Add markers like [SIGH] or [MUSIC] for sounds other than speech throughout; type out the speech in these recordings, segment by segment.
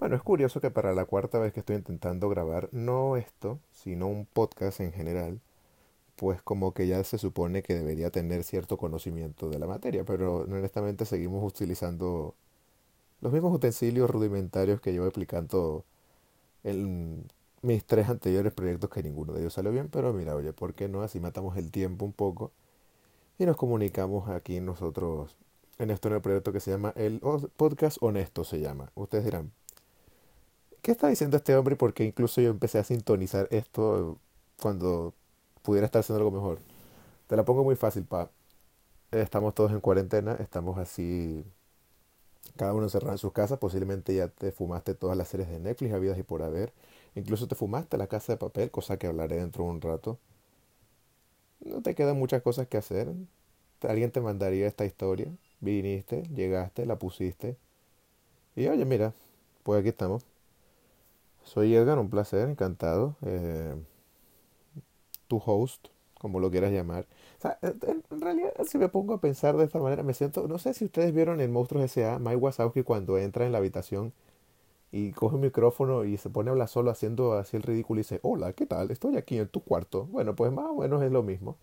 Bueno, es curioso que para la cuarta vez que estoy intentando grabar, no esto, sino un podcast en general, pues como que ya se supone que debería tener cierto conocimiento de la materia, pero honestamente seguimos utilizando los mismos utensilios rudimentarios que llevo explicando en mis tres anteriores proyectos que ninguno de ellos salió bien, pero mira, oye, ¿por qué no? Así matamos el tiempo un poco y nos comunicamos aquí nosotros en este nuevo proyecto que se llama el podcast honesto se llama. Ustedes dirán, ¿qué está diciendo este hombre? Porque incluso yo empecé a sintonizar esto cuando pudiera estar haciendo algo mejor. Te la pongo muy fácil, pa. Estamos todos en cuarentena, estamos así, cada uno encerrado en sus casas. Posiblemente ya te fumaste todas las series de Netflix, habidas y por haber. Incluso te fumaste la casa de papel, cosa que hablaré dentro de un rato. No te quedan muchas cosas que hacer. Alguien te mandaría esta historia. Viniste, llegaste, la pusiste. Y oye, mira, pues aquí estamos. Soy Edgar, un placer, encantado. Eh, tu host, como lo quieras llamar. O sea, en realidad, si me pongo a pensar de esta manera, me siento. No sé si ustedes vieron en Monstruos S.A. Mike Wazowski cuando entra en la habitación y coge un micrófono y se pone a hablar solo haciendo así el ridículo y dice: Hola, ¿qué tal? Estoy aquí en tu cuarto. Bueno, pues más o menos es lo mismo.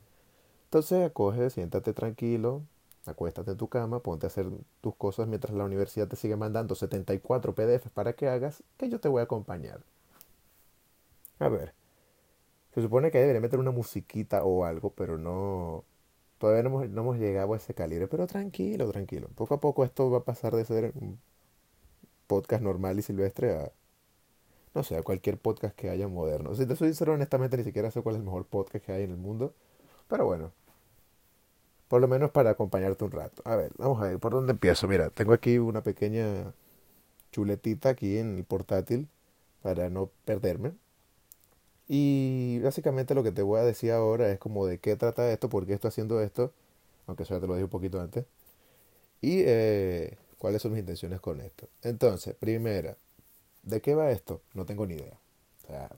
Entonces, coge, siéntate tranquilo, acuéstate en tu cama, ponte a hacer tus cosas mientras la universidad te sigue mandando 74 PDFs para que hagas, que yo te voy a acompañar. A ver. Se supone que debería meter una musiquita o algo, pero no. Todavía no hemos, no hemos llegado a ese calibre. Pero tranquilo, tranquilo. Poco a poco esto va a pasar de ser un podcast normal y silvestre a. No sé, a cualquier podcast que haya moderno. Si te soy honestamente, ni siquiera sé cuál es el mejor podcast que hay en el mundo. Pero bueno. Por lo menos para acompañarte un rato. A ver, vamos a ver, ¿por dónde empiezo? Mira, tengo aquí una pequeña chuletita aquí en el portátil para no perderme. Y básicamente lo que te voy a decir ahora es como de qué trata esto, por qué estoy haciendo esto, aunque eso ya te lo dije un poquito antes, y eh, cuáles son mis intenciones con esto. Entonces, primera, ¿de qué va esto? No tengo ni idea. O sea,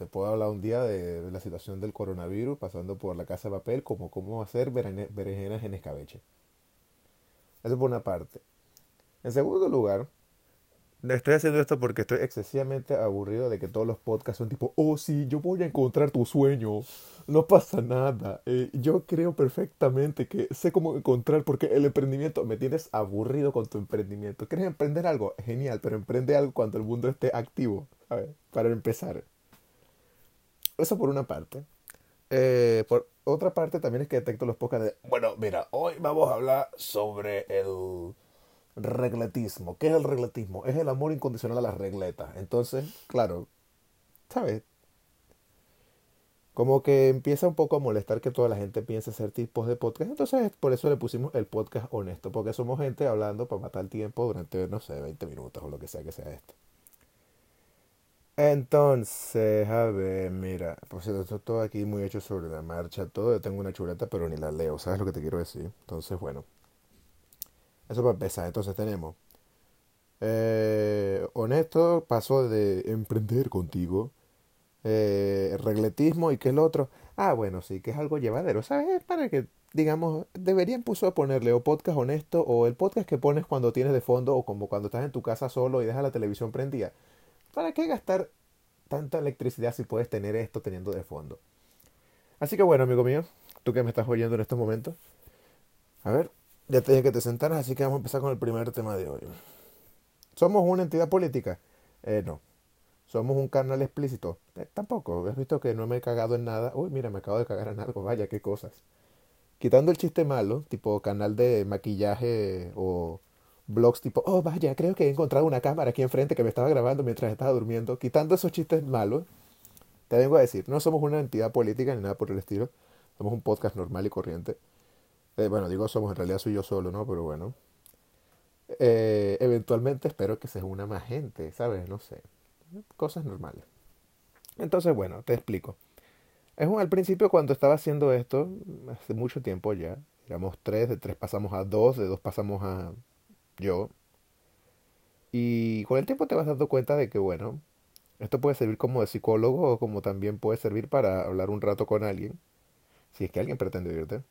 te puedo hablar un día de, la situación del coronavirus, pasando por la casa de papel, como cómo hacer berenjenas en escabeche. Eso por una parte. En segundo lugar, Estoy haciendo esto porque estoy excesivamente aburrido de que todos los podcasts son tipo, oh sí, yo voy a encontrar tu sueño, no pasa nada, eh, yo creo perfectamente que sé cómo encontrar porque el emprendimiento, me tienes aburrido con tu emprendimiento. ¿Quieres emprender algo? Genial, pero emprende algo cuando el mundo esté activo, para empezar. Eso por una parte. Eh, por otra parte también es que detecto los podcasts de, bueno, mira, hoy vamos a hablar sobre el regletismo. ¿Qué es el regletismo? Es el amor incondicional a las regletas. Entonces, claro, ¿sabes? Como que empieza un poco a molestar que toda la gente piense hacer tipos de podcast. Entonces, por eso le pusimos el podcast honesto. Porque somos gente hablando para matar el tiempo durante, no sé, 20 minutos o lo que sea que sea esto. Entonces, a ver, mira, pues esto todo aquí muy hecho sobre la marcha, todo. Yo tengo una chuleta, pero ni la leo, ¿sabes lo que te quiero decir? Entonces, bueno, eso para empezar. Entonces tenemos. Eh, honesto, pasó de emprender contigo. Eh, regletismo y qué es lo otro. Ah, bueno, sí, que es algo llevadero. ¿Sabes? Para que, digamos, deberían puso ponerle o podcast honesto o el podcast que pones cuando tienes de fondo o como cuando estás en tu casa solo y dejas la televisión prendida. ¿Para qué gastar tanta electricidad si puedes tener esto teniendo de fondo? Así que bueno, amigo mío, tú que me estás oyendo en estos momentos. A ver, ya te dije que te sentaras, así que vamos a empezar con el primer tema de hoy. ¿Somos una entidad política? Eh, no. ¿Somos un canal explícito? Eh, tampoco. ¿Has visto que no me he cagado en nada? Uy, mira, me acabo de cagar en algo. Vaya, qué cosas. Quitando el chiste malo, tipo canal de maquillaje o blogs tipo, oh, vaya, creo que he encontrado una cámara aquí enfrente que me estaba grabando mientras estaba durmiendo. Quitando esos chistes malos, te vengo a decir, no somos una entidad política ni nada por el estilo. Somos un podcast normal y corriente. Eh, bueno, digo somos, en realidad soy yo solo, ¿no? Pero bueno. Eh, eventualmente espero que se una más gente, ¿sabes? No sé. Cosas normales. Entonces, bueno, te explico. Es un, al principio cuando estaba haciendo esto, hace mucho tiempo ya, éramos tres, de tres pasamos a dos, de dos pasamos a yo. Y con el tiempo te vas dando cuenta de que, bueno, esto puede servir como de psicólogo o como también puede servir para hablar un rato con alguien, si es que alguien pretende oírte.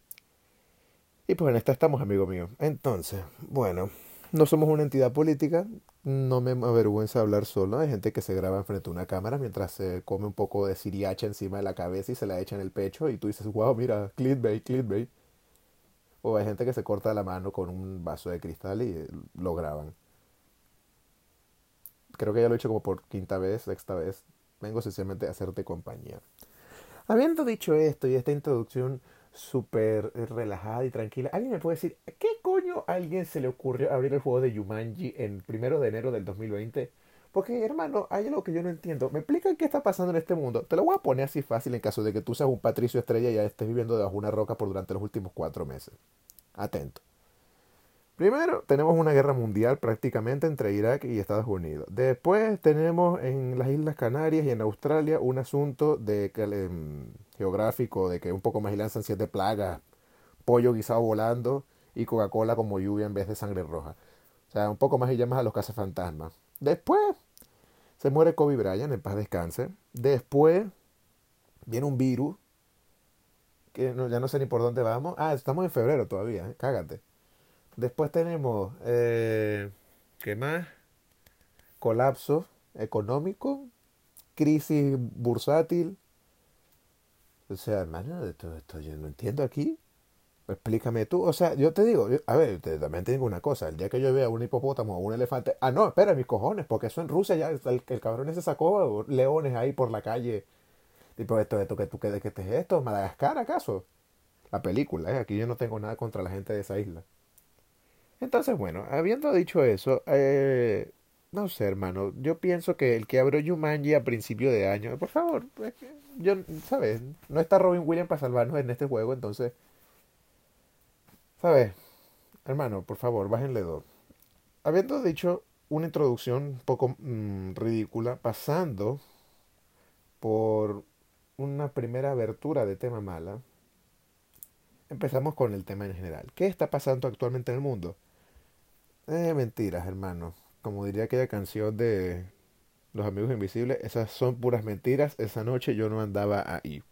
Y pues en esta estamos, amigo mío. Entonces, bueno, no somos una entidad política, no me avergüenza hablar solo. Hay gente que se graba enfrente de una cámara mientras se come un poco de siriacha encima de la cabeza y se la echa en el pecho y tú dices, wow, mira, clickbait, clickbait. O hay gente que se corta la mano con un vaso de cristal y lo graban. Creo que ya lo he hecho como por quinta vez, sexta vez. Vengo sencillamente a hacerte compañía. Habiendo dicho esto y esta introducción súper relajada y tranquila, ¿alguien me puede decir qué coño a alguien se le ocurrió abrir el juego de Yumanji en primero de enero del 2020? Porque, hermano, hay algo que yo no entiendo. ¿Me explican qué está pasando en este mundo? Te lo voy a poner así fácil en caso de que tú seas un Patricio Estrella y ya estés viviendo debajo de una roca por durante los últimos cuatro meses. Atento. Primero, tenemos una guerra mundial prácticamente entre Irak y Estados Unidos. Después tenemos en las Islas Canarias y en Australia un asunto de em, geográfico de que un poco más y lanzan siete plagas, pollo guisado volando y Coca-Cola como lluvia en vez de sangre roja. O sea, un poco más y llamas a los cazafantasmas. Después se muere Kobe Bryant, en paz descanse. Después viene un virus que ya no sé ni por dónde vamos. Ah, estamos en febrero todavía, ¿eh? cágate. Después tenemos, eh, ¿qué más? Colapso económico, crisis bursátil. O sea, hermano, esto, esto yo no entiendo aquí. Explícame tú. O sea, yo te digo, a ver, también te digo una cosa. El día que yo vea un hipopótamo o un elefante. Ah, no, espera, mis cojones, porque eso en Rusia ya el, el cabrón ese sacó leones ahí por la calle. Tipo, esto, esto, que tú, que, que es esto? ¿Madagascar acaso? La película, ¿eh? Aquí yo no tengo nada contra la gente de esa isla. Entonces, bueno, habiendo dicho eso, eh, no sé, hermano, yo pienso que el que abrió Yumanji a principio de año, por favor, yo, ¿sabes? No está Robin Williams para salvarnos en este juego, entonces, ¿sabes? Hermano, por favor, bájenle dos. Habiendo dicho una introducción un poco mm, ridícula, pasando por una primera abertura de tema mala, empezamos con el tema en general. ¿Qué está pasando actualmente en el mundo? Eh, mentiras, hermano. Como diría aquella canción de Los Amigos Invisibles, esas son puras mentiras. Esa noche yo no andaba ahí.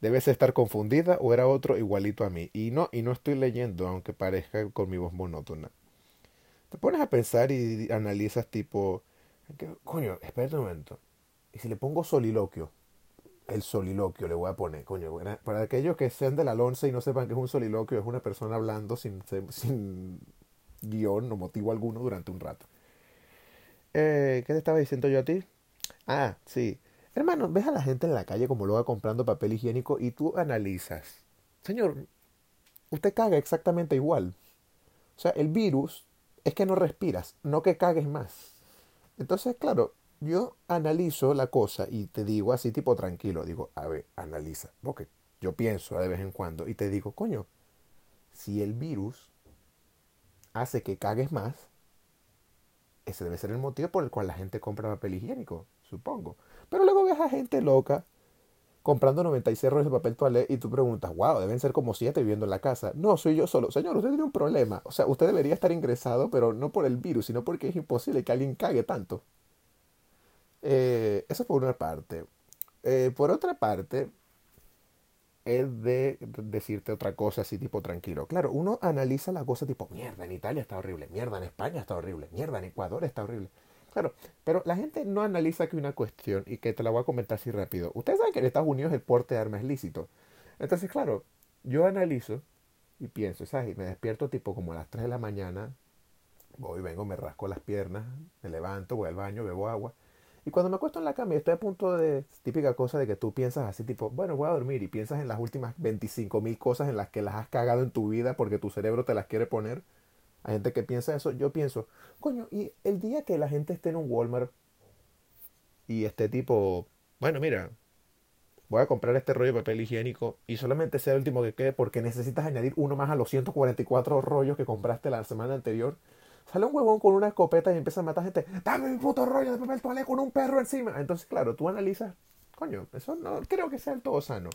Debes estar confundida o era otro igualito a mí. Y no, y no estoy leyendo, aunque parezca con mi voz monótona. Te pones a pensar y analizas tipo, coño, espérate un momento. ¿Y si le pongo soliloquio? El soliloquio le voy a poner, coño. Para aquellos que sean de la lonce y no sepan que es un soliloquio, es una persona hablando sin, sin guion o motivo alguno durante un rato. Eh, ¿Qué te estaba diciendo yo a ti? Ah, sí. Hermano, ves a la gente en la calle como lo va comprando papel higiénico y tú analizas. Señor, usted caga exactamente igual. O sea, el virus es que no respiras, no que cagues más. Entonces, claro, yo analizo la cosa y te digo así tipo tranquilo, digo, a ver, analiza, porque yo pienso de vez en cuando y te digo, coño, si el virus hace que cagues más, ese debe ser el motivo por el cual la gente compra papel higiénico, supongo. Pero luego ves a gente loca comprando 96 rollos de papel toalé y tú preguntas, wow, deben ser como 7 viviendo en la casa. No, soy yo solo. Señor, usted tiene un problema. O sea, usted debería estar ingresado, pero no por el virus, sino porque es imposible que alguien cague tanto. Eh, eso por una parte. Eh, por otra parte, es de decirte otra cosa así tipo tranquilo. Claro, uno analiza la cosa tipo, mierda, en Italia está horrible, mierda, en España está horrible, mierda, en Ecuador está horrible. Claro, pero la gente no analiza que una cuestión y que te la voy a comentar así rápido. Ustedes saben que en Estados Unidos el porte de armas es lícito. Entonces, claro, yo analizo y pienso, ¿sabes? Y me despierto tipo como a las 3 de la mañana, voy, vengo, me rasco las piernas, me levanto, voy al baño, bebo agua y cuando me acuesto en la cama y estoy a punto de, típica cosa de que tú piensas así tipo, bueno, voy a dormir y piensas en las últimas 25 mil cosas en las que las has cagado en tu vida porque tu cerebro te las quiere poner. Hay gente que piensa eso. Yo pienso, coño, y el día que la gente esté en un Walmart y esté tipo, bueno, mira, voy a comprar este rollo de papel higiénico y solamente sea el último que quede porque necesitas añadir uno más a los 144 rollos que compraste la semana anterior Sale un huevón con una escopeta y empieza a matar gente. Dame mi puto rollo de papel toalé con un perro encima. Entonces, claro, tú analizas, coño, eso no creo que sea el todo sano.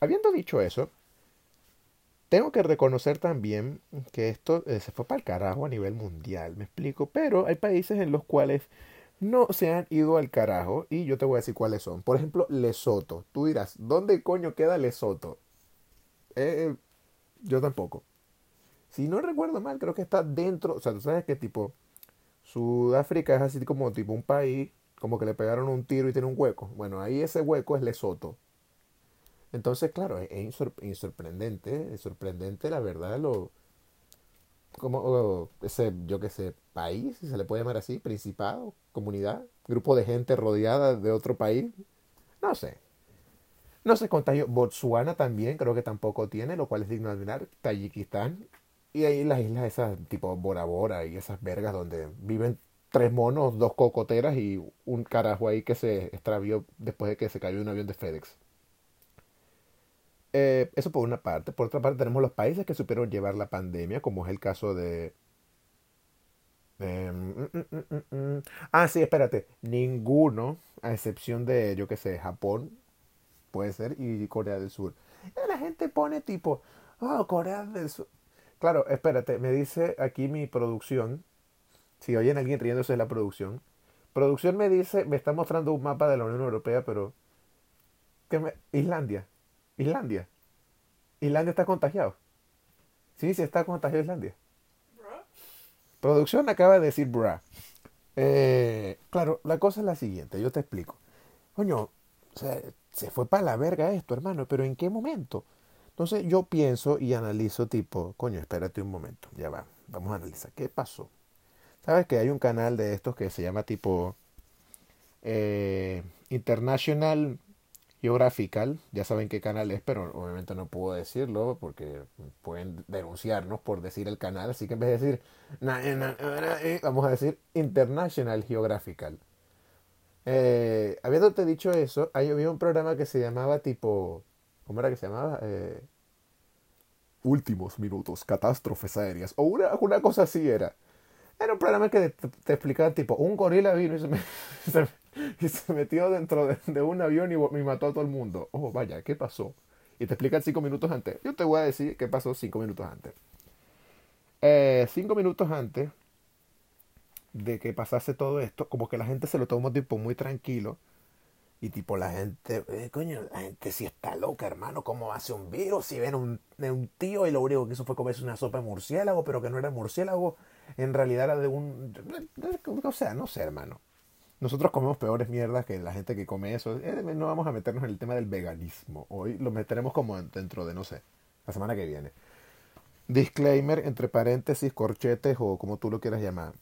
Habiendo dicho eso, tengo que reconocer también que esto eh, se fue para el carajo a nivel mundial, me explico, pero hay países en los cuales no se han ido al carajo y yo te voy a decir cuáles son. Por ejemplo, Lesoto. Tú dirás, ¿dónde coño queda Lesoto? yo tampoco. Si no recuerdo mal, creo que está dentro, o sea, tú sabes que tipo, Sudáfrica es así como tipo un país, como que le pegaron un tiro y tiene un hueco. Bueno, ahí ese hueco es Lesoto. Entonces, claro, es, es sorprendente, es sorprendente la verdad lo como ese, yo qué sé, país, si se le puede llamar así, principado, comunidad, grupo de gente rodeada de otro país, no sé. No se contagió. Botswana también creo que tampoco tiene, lo cual es digno de admirar. Tayikistán. Y ahí las islas esas tipo Bora Bora y esas vergas donde viven tres monos, dos cocoteras y un carajo ahí que se extravió después de que se cayó un avión de FedEx. Eh, eso por una parte. Por otra parte tenemos los países que supieron llevar la pandemia, como es el caso de... Em, mm, mm, mm, ah, sí, espérate. Ninguno, a excepción de, yo qué sé, Japón, puede ser, y Corea del Sur. la gente pone tipo, oh, Corea del Sur. Claro, espérate, me dice aquí mi producción. Si oyen alguien riéndose de la producción. Producción me dice, me está mostrando un mapa de la Unión Europea, pero... ¿qué me, Islandia. Islandia. Islandia está contagiado. Sí, sí está contagiado Islandia. Producción acaba de decir bra. Eh, claro, la cosa es la siguiente, yo te explico. Coño, se fue para la verga esto, hermano, pero ¿en qué momento? Entonces yo pienso y analizo tipo, coño, espérate un momento, ya va, vamos a analizar, ¿qué pasó? ¿Sabes que hay un canal de estos que se llama tipo eh, International Geographical, ya saben qué canal es, pero obviamente no puedo decirlo porque pueden denunciarnos por decir el canal, así que en vez de decir, eh, vamos a decir International Geographical. Eh, habiéndote dicho eso, había un programa que se llamaba tipo, ¿cómo era que se llamaba? Eh, Últimos minutos, catástrofes aéreas, o una, una cosa así era. Era un programa que te, explicaba tipo, un gorila vino y se, [LAUGHS] y metió dentro de, un avión y, me mató a todo el mundo. Oh, vaya, ¿qué pasó? Y te explican cinco minutos antes. Yo te voy a decir qué pasó cinco minutos antes. Eh, cinco minutos antes de que pasase todo esto, como que la gente se lo tomó tipo muy tranquilo. Y tipo la gente, eh, coño, la gente sí está loca, hermano, ¿cómo hace un virus? Si ven un, un tío y lo único que hizo fue comerse una sopa de murciélago, pero que no era murciélago, en realidad era de un... O sea, no sé, hermano. Nosotros comemos peores mierdas que la gente que come eso. Eh, no vamos a meternos en el tema del veganismo. Hoy lo meteremos como dentro de, no sé, la semana que viene. Disclaimer, entre paréntesis, corchetes o como tú lo quieras llamar.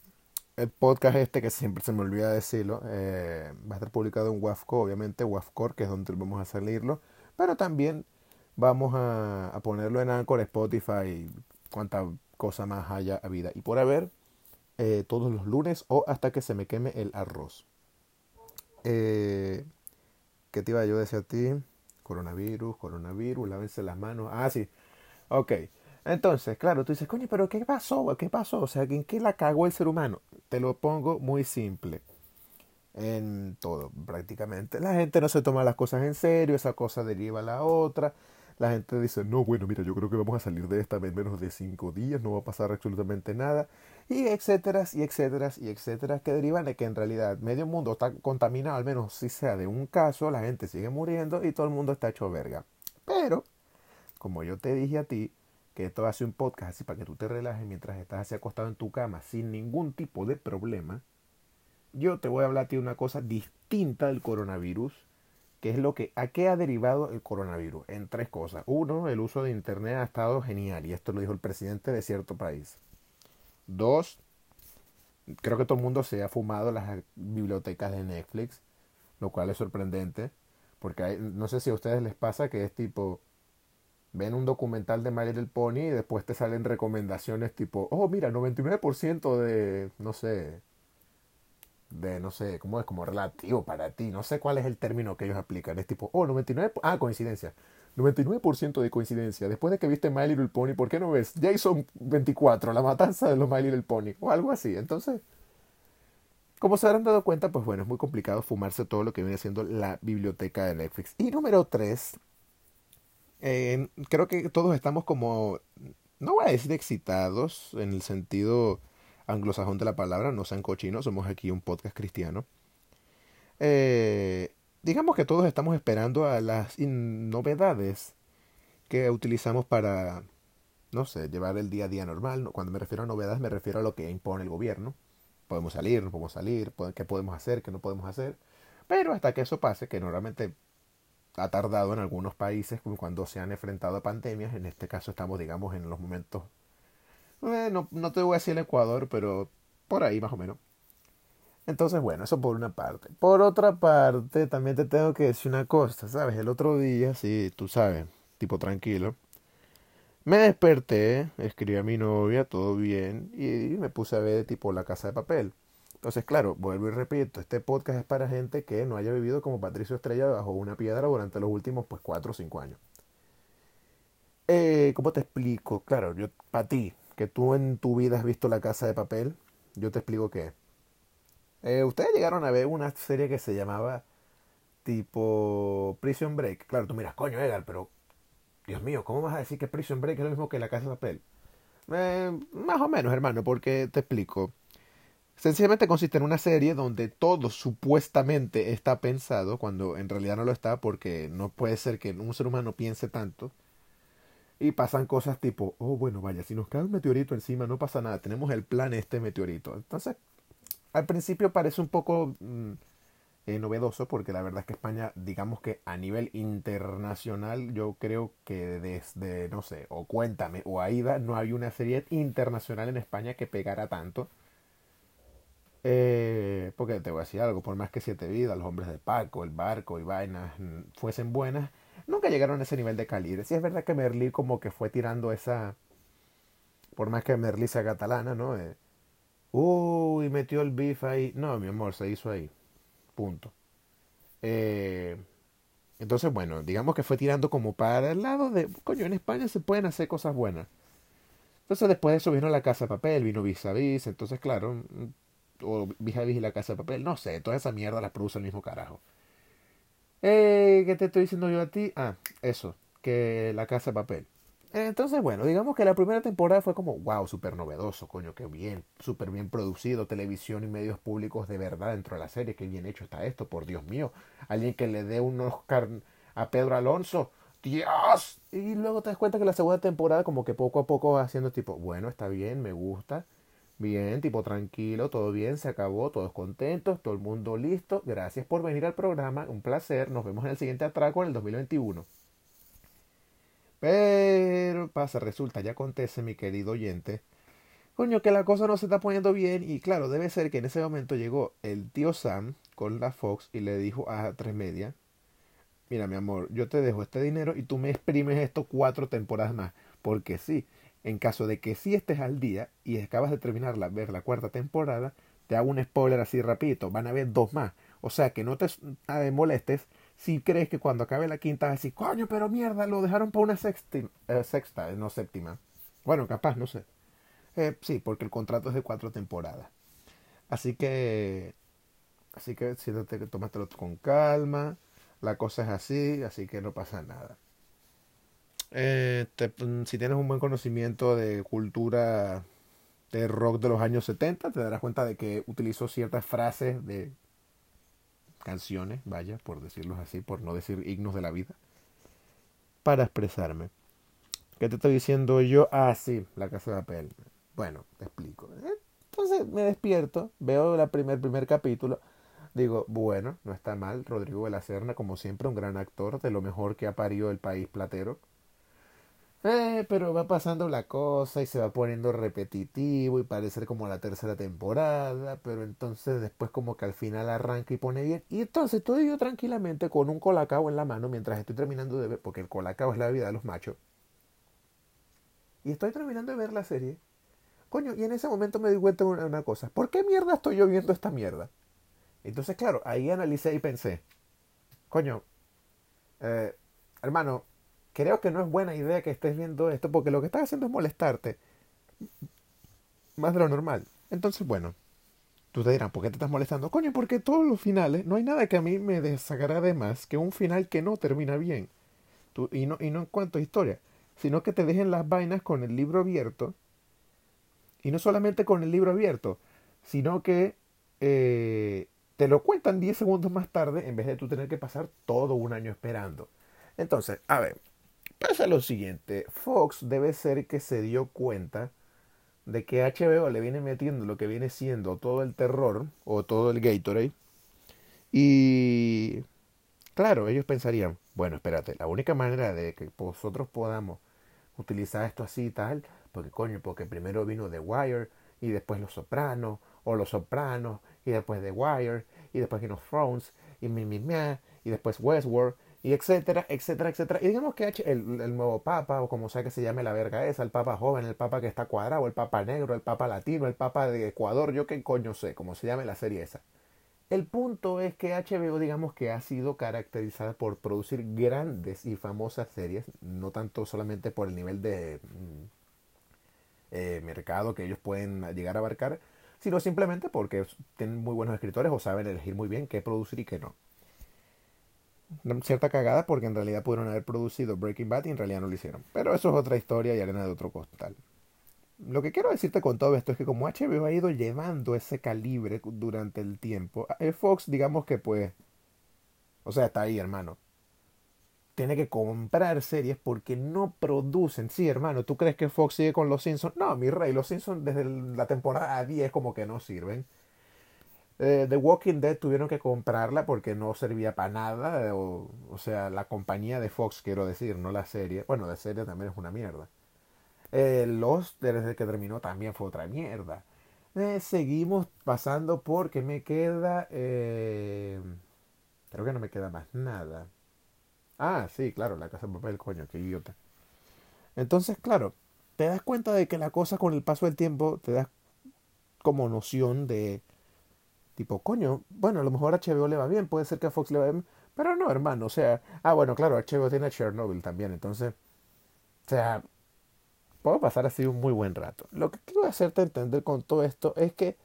El podcast este, que siempre se me olvida decirlo, eh, va a estar publicado en WAFCO, obviamente WAFCOR, que es donde vamos a salirlo. Pero también vamos a, ponerlo en Anchor, Spotify, cuanta cosa más haya habido. Y por haber, eh, todos los lunes o hasta que se me queme el arroz. Eh, ¿Qué te iba yo a decir a ti? Coronavirus, coronavirus, lávense las manos. Ah, sí. Ok. Entonces, claro, tú dices, coño, pero ¿qué pasó? ¿Qué pasó? O sea, ¿en qué la cagó el ser humano? Te lo pongo muy simple. En todo, prácticamente. La gente no se toma las cosas en serio, esa cosa deriva a la otra la gente dice, no, bueno, mira, yo creo que vamos a salir de esta en menos de cinco días, no va a pasar absolutamente nada, y etcétera, y etcétera, y etcétera, que derivan de que en realidad medio mundo está contaminado, al menos si sea de un caso, la gente sigue muriendo y todo el mundo está hecho verga. Pero, como yo te dije a ti, que esto hace un podcast así para que tú te relajes mientras estás así acostado en tu cama sin ningún tipo de problema, yo te voy a hablar de una cosa distinta del coronavirus ¿Qué es lo que, ¿A qué ha derivado el coronavirus? En tres cosas. Uno, el uso de Internet ha estado genial y esto lo dijo el presidente de cierto país. Dos, creo que todo el mundo se ha fumado las bibliotecas de Netflix, lo cual es sorprendente, porque no sé si a ustedes les pasa que es tipo, ven un documental de My Little Pony y después te salen recomendaciones tipo, oh mira, 99% de, no sé, de, no sé, ¿cómo es? Como relativo para ti. No sé cuál es el término que ellos aplican. Es tipo, oh, 99%, ah, coincidencia. 99% de coincidencia. Después de que viste My Little Pony, ¿por qué no ves Jason 24, la matanza de los My Little Pony? O algo así. Entonces, como se habrán dado cuenta, pues bueno, es muy complicado fumarse todo lo que viene siendo la biblioteca de Netflix. Y número 3, eh, creo que todos estamos como, no voy a decir excitados, en el sentido anglosajón de la palabra, no sean cochinos, somos aquí un podcast cristiano. Eh, digamos que todos estamos esperando a las novedades que utilizamos para, no sé, llevar el día a día normal. Cuando me refiero a novedades me refiero a lo que impone el gobierno. podemos salir, no podemos salir, qué podemos hacer, qué no podemos hacer. Pero hasta que eso pase, que normalmente ha tardado en algunos países cuando se han enfrentado a pandemias, en este caso estamos, digamos, en los momentos, eh, no, no te voy a decir el Ecuador, pero por ahí más o menos. Entonces, bueno, eso por una parte. Por otra parte, también te tengo que decir una cosa, ¿sabes? El otro día, sí, tú sabes, tipo tranquilo, me desperté, escribí a mi novia, todo bien, y me puse a ver tipo La Casa de Papel. Entonces, claro, vuelvo y repito, este podcast es para gente que no haya vivido como Patricio Estrella bajo una piedra durante los últimos, pues, cuatro o cinco años. Eh, ¿Cómo te explico? Claro, yo, para ti, que tú en tu vida has visto La Casa de Papel, yo te explico qué. Eh, Ustedes llegaron a ver una serie que se llamaba tipo Prison Break. Claro, tú miras, coño, Edgar, pero Dios mío, ¿cómo vas a decir que Prison Break es lo mismo que La Casa de Papel? Eh, más o menos, hermano, porque te explico. Sencillamente consiste en una serie donde todo supuestamente está pensado, cuando en realidad no lo está, porque no puede ser que un ser humano piense tanto. Y pasan cosas tipo, oh, bueno, vaya, si nos cae un meteorito encima no pasa nada, tenemos el plan este meteorito. Entonces, al principio parece un poco mm, eh, novedoso porque la verdad es que España, digamos que a nivel internacional, yo creo que desde, no sé, o Cuéntame o Aida, no hay una serie internacional en España que pegara tanto. Eh, porque te voy a decir algo, por más que Siete Vidas, Los Hombres de Paco, El Barco y vainas mm, fuesen buenas, nunca llegaron a ese nivel de calibre. Si es verdad que Merlí como que fue tirando esa, por más que Merlí sea catalana, ¿no? Eh, Uy, metió el beef ahí. No, mi amor, se hizo ahí. Punto. Eh, entonces, bueno, digamos que fue tirando como para el lado de, coño, en España se pueden hacer cosas buenas. Entonces después de eso vino la casa de papel, vino vis a vis, entonces claro, mm, o vis a vis y la casa de papel, no sé, toda esa mierda la produce el mismo carajo. Eh, ¿Qué te estoy diciendo yo a ti? Ah, eso, que la casa de papel. Entonces, bueno, digamos que la primera temporada fue como, wow, súper novedoso, coño, qué bien, súper bien producido, televisión y medios públicos de verdad dentro de la serie, qué bien hecho está esto, por Dios mío, alguien que le dé un Oscar a Pedro Alonso, Dios, y luego te das cuenta que la segunda temporada como que poco a poco va haciendo tipo, bueno, está bien, me gusta, bien, tipo tranquilo, todo bien, se acabó, todos contentos, todo el mundo listo, gracias por venir al programa, un placer, nos vemos en el siguiente atraco en el 2021. Pero pasa, resulta, ya acontece, mi querido oyente, coño, que la cosa no se está poniendo bien y claro, debe ser que en ese momento llegó el tío Sam con la Fox y le dijo a Tres Media, mira mi amor, yo te dejo este dinero y tú me exprimes esto cuatro temporadas más, porque sí, en caso de que sí estés al día y acabas de terminar la, ver la cuarta temporada, te hago un spoiler así rapidito, van a haber dos más, o sea que no te molestes si crees que cuando acabe la quinta vas a decir, coño, pero mierda, lo dejaron para una sexta, eh, sexta no séptima. Bueno, capaz, no sé. Eh, sí, porque el contrato es de cuatro temporadas. Así que, así que siéntate tómatelo con calma. La cosa es así, así que no pasa nada. Eh, si tienes un buen conocimiento de cultura de rock de los años 70, te darás cuenta de que utilizó ciertas frases de canciones, vaya, por decirlo así, por no decir himnos de la vida, para expresarme. ¿Qué te estoy diciendo yo? Ah, sí, la casa de papel. Bueno, te explico. Entonces me despierto, veo el primer, primer capítulo, digo, bueno, no está mal, Rodrigo de la Serna, como siempre, un gran actor, de lo mejor que ha parido el país platero. Eh, pero va pasando la cosa y se va poniendo repetitivo y parece como la tercera temporada, pero entonces después como que al final arranca y pone bien. Y entonces estoy yo tranquilamente con un colacao en la mano mientras estoy terminando de ver, porque el colacao es la vida de los machos. Y estoy terminando de ver la serie. Coño, y en ese momento me di cuenta de una, cosa. ¿Por qué mierda estoy yo viendo esta mierda? Entonces, claro, ahí analicé y pensé. Coño, eh, hermano, creo que no es buena idea que estés viendo esto porque lo que estás haciendo es molestarte más de lo normal. Entonces, bueno, tú te dirás, ¿por qué te estás molestando? Coño, porque todos los finales, no hay nada que a mí me desagrade más que un final que no termina bien. Tú, y, no, y no en cuanto a historia, sino que te dejen las vainas con el libro abierto. Y no solamente con el libro abierto, sino que eh, te lo cuentan 10 segundos más tarde en vez de tú tener que pasar todo un año esperando. Entonces, a ver, Pasa lo siguiente, Fox debe ser que se dio cuenta de que HBO le viene metiendo lo que viene siendo todo el terror o todo el Gatorade. Y claro, ellos pensarían, bueno, espérate, la única manera de que nosotros podamos utilizar esto así y tal, porque coño, porque primero vino The Wire y después Los Sopranos, o Los Sopranos y después The Wire y después Game of Thrones y mi, mi, y después Westworld y etcétera, etcétera, etcétera. Y digamos que el, el, nuevo papa, o como sea que se llame la verga esa, el papa joven, el papa que está cuadrado, el papa negro, el papa latino, el papa de Ecuador, yo qué coño sé, como se llame la serie esa. El punto es que HBO, digamos que ha sido caracterizada por producir grandes y famosas series, no tanto solamente por el nivel de mm, eh, mercado que ellos pueden llegar a abarcar, sino simplemente porque tienen muy buenos escritores o saben elegir muy bien qué producir y qué no cierta cagada porque en realidad pudieron haber producido Breaking Bad y en realidad no lo hicieron. Pero eso es otra historia y arena de otro costal. Lo que quiero decirte con todo esto es que como HBO ha ido llevando ese calibre durante el tiempo, eh, Fox digamos que pues, o sea, está ahí hermano. Tiene que comprar series porque no producen. Sí, hermano, ¿tú crees que Fox sigue con Los Simpsons? No, mi rey, Los Simpsons desde la temporada 10 como que no sirven. Eh, The Walking Dead tuvieron que comprarla porque no servía para nada. O, sea, la compañía de Fox, quiero decir, no la serie. Bueno, la serie también es una mierda. Eh, Lost, desde que terminó, también fue otra mierda. Eh, seguimos pasando porque me queda... creo que no me queda más nada. Ah, sí, claro, la casa de papel, coño, qué idiota. Entonces, claro, te das cuenta de que la cosa con el paso del tiempo te das como noción de Tipo, coño, bueno, a lo mejor a HBO le va bien, puede ser que a Fox le vaya bien, pero no, hermano, o sea, ah, bueno, claro, HBO tiene a Chernobyl también, entonces, o sea, puedo pasar así un muy buen rato. Lo que quiero hacerte entender con todo esto es que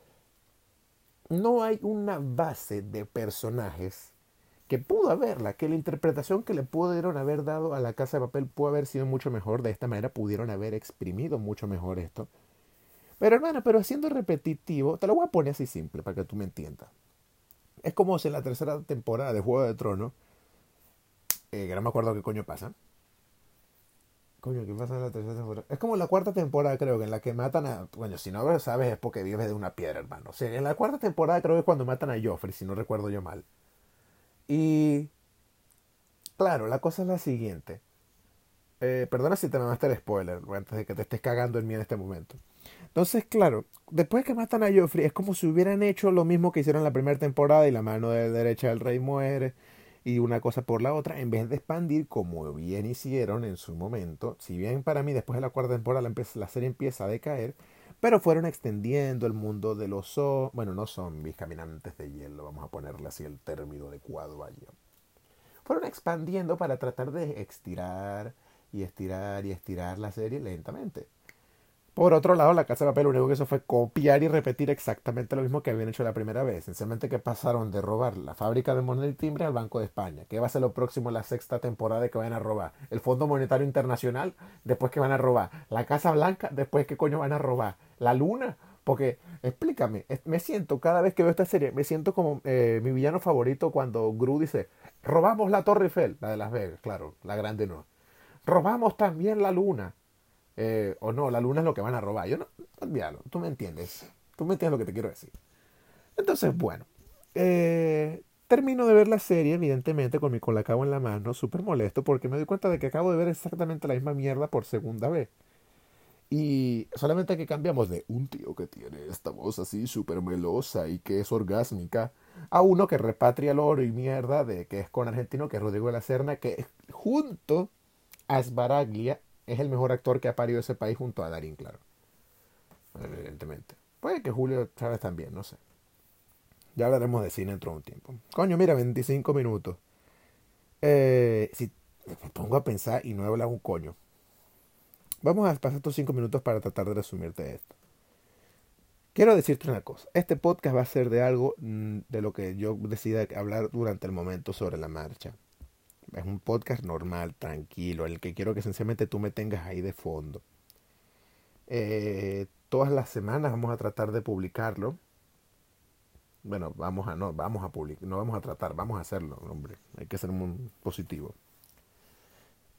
no hay una base de personajes que pudo haberla, que la interpretación que le pudieron haber dado a la casa de papel pudo haber sido mucho mejor, de esta manera pudieron haber exprimido mucho mejor esto. Pero hermano, pero siendo repetitivo, te lo voy a poner así simple para que tú me entiendas. Es como si en la tercera temporada de Juego de Tronos, eh, que no me acuerdo qué coño pasa. Coño, ¿qué pasa en la tercera temporada? Es como la cuarta temporada, creo que en la que matan a. Bueno, si no lo sabes es porque vives de una piedra, hermano. O en la cuarta temporada creo que es cuando matan a Joffrey, si no recuerdo yo mal. Y. Claro, la cosa es la siguiente. Eh, perdona si te me el spoiler, antes de que te estés cagando en mí en este momento. Entonces, claro, después que matan a Joffrey, es como si hubieran hecho lo mismo que hicieron en la primera temporada y la mano de derecha del rey muere y una cosa por la otra, en vez de expandir como bien hicieron en su momento. Si bien para mí después de la cuarta temporada la, serie empieza a decaer, pero fueron extendiendo el mundo de los zombies, bueno, no zombies, caminantes de hielo, vamos a ponerle así el término adecuado allí. Fueron expandiendo para tratar de estirar y estirar y estirar la serie lentamente. Por otro lado, la Casa de Papel lo único que hizo fue copiar y repetir exactamente lo mismo que habían hecho la primera vez. Sencillamente que pasaron de robar la fábrica de moneda y timbre al Banco de España. ¿Qué va a ser lo próximo la sexta temporada que van a robar? El Fondo Monetario Internacional, después que van a robar. La Casa Blanca, después que coño van a robar. La Luna, porque, explícame, me siento, cada vez que veo esta serie, me siento como eh, mi villano favorito cuando Gru dice, robamos la Torre Eiffel, la de Las Vegas, claro, la grande no. Robamos también la Luna. Eh, o no, la luna es lo que van a robar. Yo no, olvídalo, tú me entiendes. Tú me entiendes lo que te quiero decir. Entonces, bueno, eh, termino de ver la serie, evidentemente, con mi colacao en la mano, súper molesto, porque me doy cuenta de que acabo de ver exactamente la misma mierda por segunda vez. Y solamente que cambiamos de un tío que tiene esta voz así súper melosa y que es orgásmica, a uno que repatria el oro y mierda de que es con argentino, que es Rodrigo de la Serna, que junto a Sbaraglia es el mejor actor que ha parido ese país junto a Darín, claro. Evidentemente. Puede que Julio Chávez también, no sé. Ya hablaremos de cine dentro de un tiempo. Coño, mira, 25 minutos. Eh, si me pongo a pensar y no he hablado un coño. Vamos a pasar estos 5 minutos para tratar de resumirte esto. Quiero decirte una cosa. Este podcast va a ser de algo mm, de lo que yo decida hablar durante el momento sobre la marcha. Es un podcast normal, tranquilo, el que quiero que sencillamente tú me tengas ahí de fondo. Eh, todas las semanas vamos a tratar de publicarlo. Bueno, vamos a no, vamos a publicar, no vamos a tratar, vamos a hacerlo, hombre. Hay que ser muy positivo.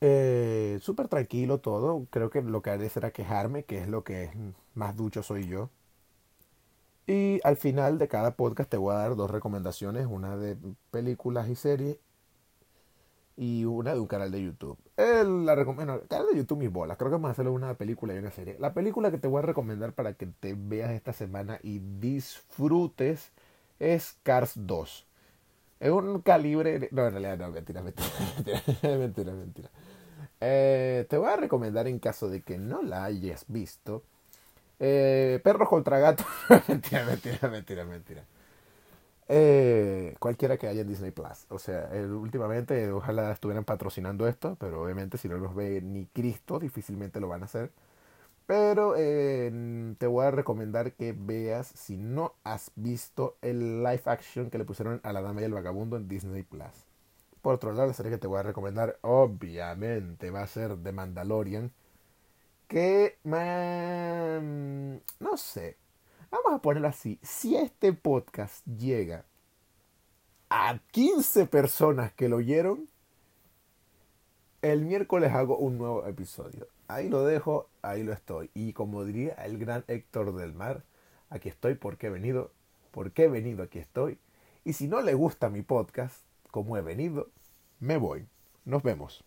Eh, Súper tranquilo todo. Creo que lo que haré será quejarme, que es lo que más ducho soy yo. Y al final de cada podcast te voy a dar dos recomendaciones, una de películas y series y una de un canal de YouTube. El, la recomiendo, canal de YouTube mis bolas, creo que vamos a hacerlo una película y una serie. La película que te voy a recomendar para que te veas esta semana y disfrutes es Cars 2. Es un calibre... No, en realidad no, mentira, mentira, [LAUGHS] mentira, mentira, mentira. Eh, te voy a recomendar en caso de que no la hayas visto. Eh, perros contra gatos. [LAUGHS] mentira, mentira, mentira, mentira. Eh, cualquiera que haya en Disney Plus. O sea, últimamente ojalá estuvieran patrocinando esto, pero obviamente si no los ve ni Cristo, difícilmente lo van a hacer. Pero eh, te voy a recomendar que veas, si no has visto el live action que le pusieron a la Dama y el Vagabundo en Disney Plus. Por otro lado, la serie que te voy a recomendar, obviamente, va a ser The Mandalorian. Que, man, no sé, Vamos a ponerlo así. Si este podcast llega a 15 personas que lo oyeron, el miércoles hago un nuevo episodio. Ahí lo dejo, ahí lo estoy. Y como diría el gran Héctor del Mar, aquí estoy porque he venido, porque he venido, aquí estoy. Y si no le gusta mi podcast, como he venido, me voy. Nos vemos.